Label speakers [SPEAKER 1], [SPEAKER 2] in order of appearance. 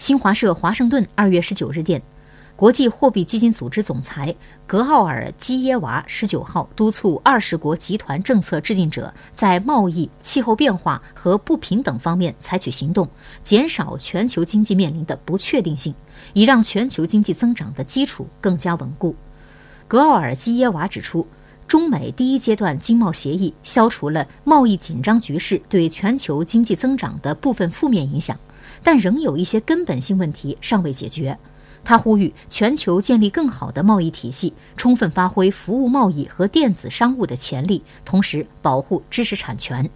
[SPEAKER 1] 新华社华盛顿二月十九日电。国际货币基金组织总裁格奥尔基耶娃十九号督促二十国集团政策制定者在贸易、气候变化和不平等方面采取行动，减少全球经济面临的不确定性，以让全球经济增长的基础更加稳固。格奥尔基耶娃指出，中美第一阶段经贸协议消除了贸易紧张局势对全球经济增长的部分负面影响，但仍有一些根本性问题尚未解决。他呼吁全球建立更好的贸易体系，充分发挥服务贸易和电子商务的潜力，同时保护知识产权。